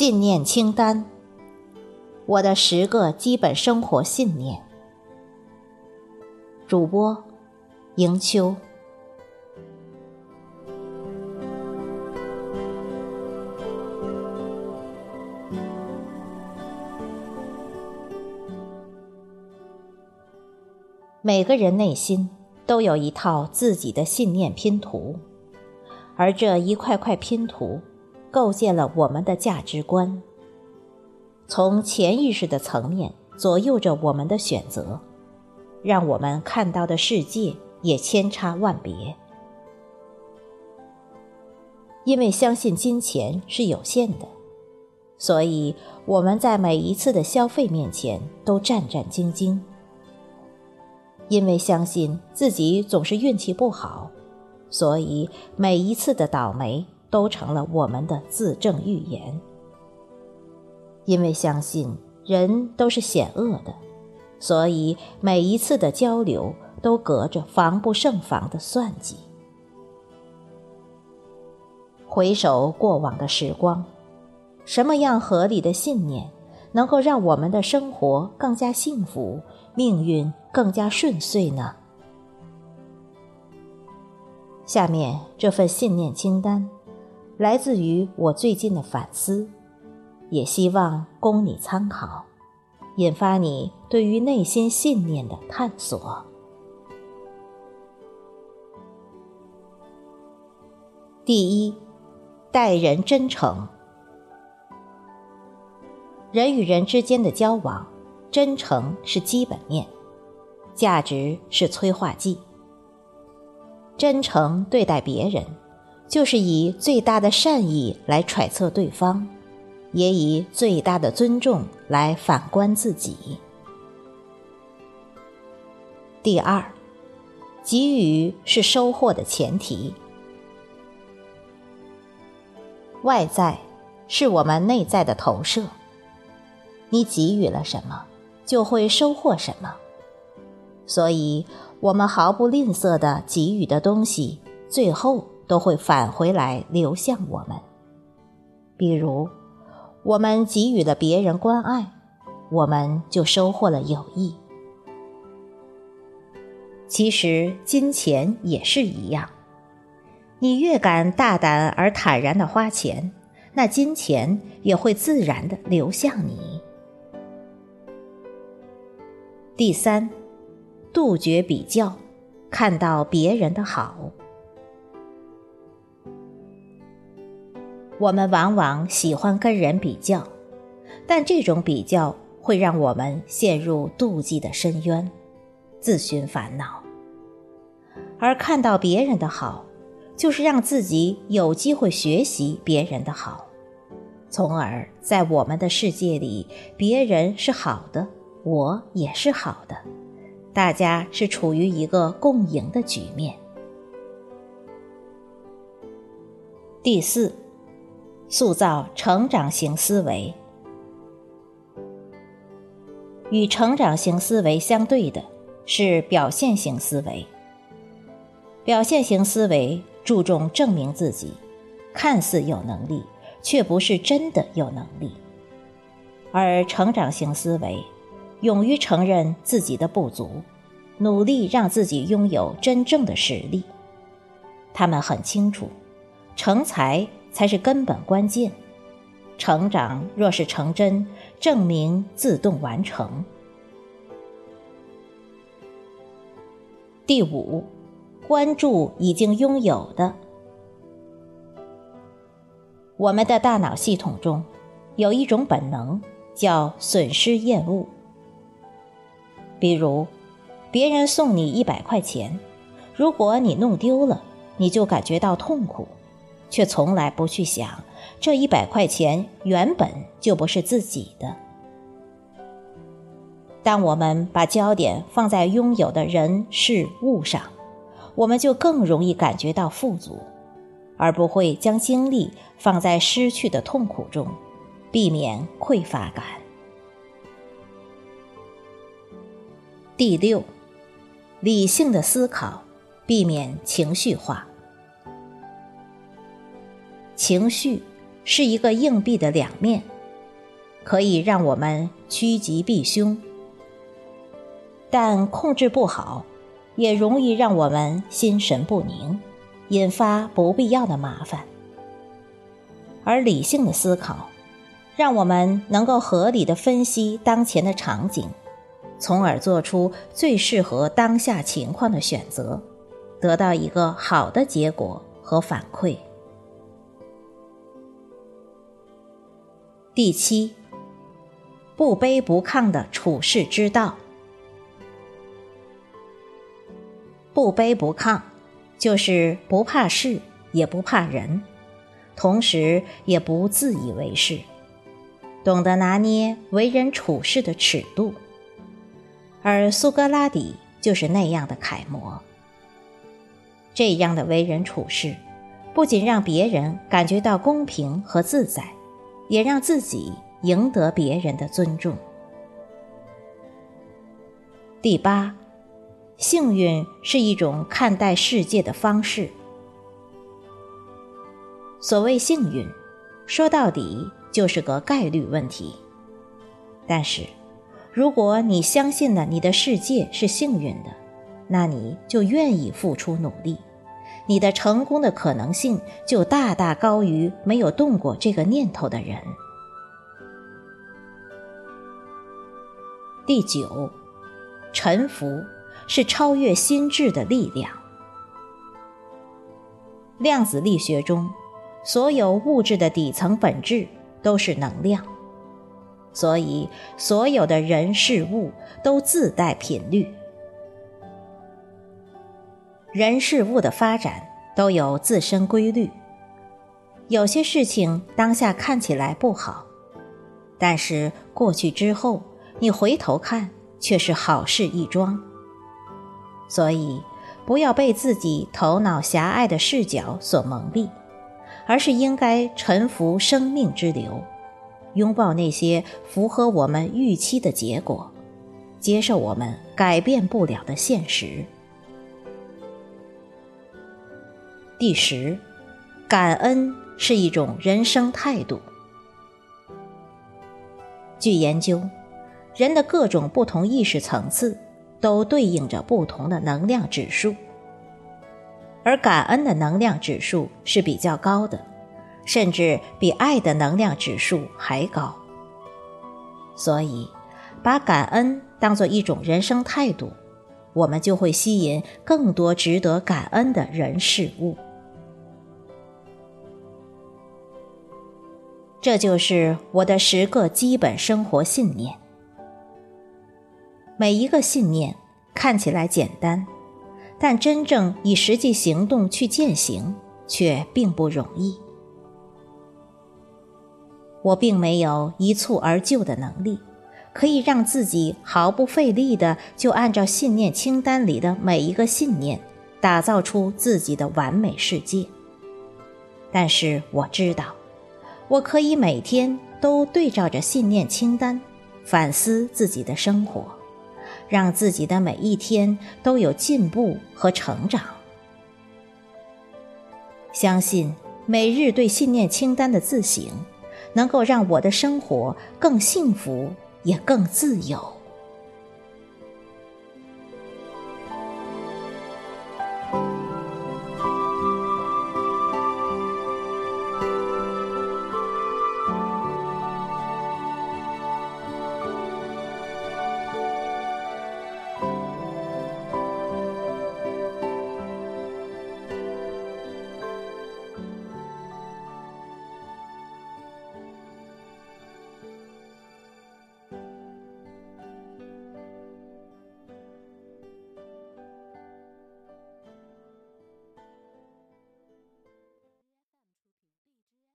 信念清单：我的十个基本生活信念。主播：迎秋。每个人内心都有一套自己的信念拼图，而这一块块拼图构建了我们的价值观，从潜意识的层面左右着我们的选择，让我们看到的世界也千差万别。因为相信金钱是有限的，所以我们在每一次的消费面前都战战兢兢。因为相信自己总是运气不好，所以每一次的倒霉都成了我们的自证预言。因为相信人都是险恶的，所以每一次的交流都隔着防不胜防的算计。回首过往的时光，什么样合理的信念能够让我们的生活更加幸福？命运更加顺遂呢？下面这份信念清单，来自于我最近的反思，也希望供你参考，引发你对于内心信念的探索。第一，待人真诚。人与人之间的交往。真诚是基本面，价值是催化剂。真诚对待别人，就是以最大的善意来揣测对方，也以最大的尊重来反观自己。第二，给予是收获的前提。外在是我们内在的投射，你给予了什么？就会收获什么，所以我们毫不吝啬的给予的东西，最后都会返回来流向我们。比如，我们给予了别人关爱，我们就收获了友谊。其实金钱也是一样，你越敢大胆而坦然的花钱，那金钱也会自然的流向你。第三，杜绝比较，看到别人的好。我们往往喜欢跟人比较，但这种比较会让我们陷入妒忌的深渊，自寻烦恼。而看到别人的好，就是让自己有机会学习别人的好，从而在我们的世界里，别人是好的。我也是好的，大家是处于一个共赢的局面。第四，塑造成长型思维。与成长型思维相对的是表现型思维。表现型思维注重证明自己，看似有能力，却不是真的有能力，而成长型思维。勇于承认自己的不足，努力让自己拥有真正的实力。他们很清楚，成才才是根本关键。成长若是成真，证明自动完成。第五，关注已经拥有的。我们的大脑系统中有一种本能，叫损失厌恶。比如，别人送你一百块钱，如果你弄丢了，你就感觉到痛苦，却从来不去想这一百块钱原本就不是自己的。当我们把焦点放在拥有的人事物上，我们就更容易感觉到富足，而不会将精力放在失去的痛苦中，避免匮乏感。第六，理性的思考，避免情绪化。情绪是一个硬币的两面，可以让我们趋吉避凶；但控制不好，也容易让我们心神不宁，引发不必要的麻烦。而理性的思考，让我们能够合理的分析当前的场景，从而做出最适合当下情况的选择，得到一个好的结果和反馈。第七，不卑不亢的处世之道。不卑不亢，就是不怕事，也不怕人，同时也不自以为是，懂得拿捏为人处事的尺度。而苏格拉底就是那样的楷模。这样的为人处事，不仅让别人感觉到公平和自在。也让自己赢得别人的尊重。第八，幸运是一种看待世界的方式。所谓幸运，说到底就是个概率问题。但是，如果你相信了你的世界是幸运的，那你就愿意付出努力，你的成功的可能性就大大高于没有动过这个念头的人。第九，臣服是超越心智的力量。量子力学中，所有物质的底层本质都是能量，所以所有的人事物都自带频率。人事物的发展都有自身规律，有些事情当下看起来不好，但是过去之后。你回头看，却是好事一桩。所以，不要被自己头脑狭隘的视角所蒙蔽，而是应该臣服生命之流，拥抱那些符合我们预期的结果，接受我们改变不了的现实。第十，感恩是一种人生态度。据研究。人的各种不同意识层次，都对应着不同的能量指数，而感恩的能量指数是比较高的，甚至比爱的能量指数还高。所以，把感恩当做一种人生态度，我们就会吸引更多值得感恩的人事物。这就是我的十个基本生活信念。每一个信念看起来简单，但真正以实际行动去践行却并不容易。我并没有一蹴而就的能力，可以让自己毫不费力的就按照信念清单里的每一个信念，打造出自己的完美世界。但是我知道，我可以每天都对照着信念清单，反思自己的生活。让自己的每一天都有进步和成长。相信每日对信念清单的自省，能够让我的生活更幸福，也更自由。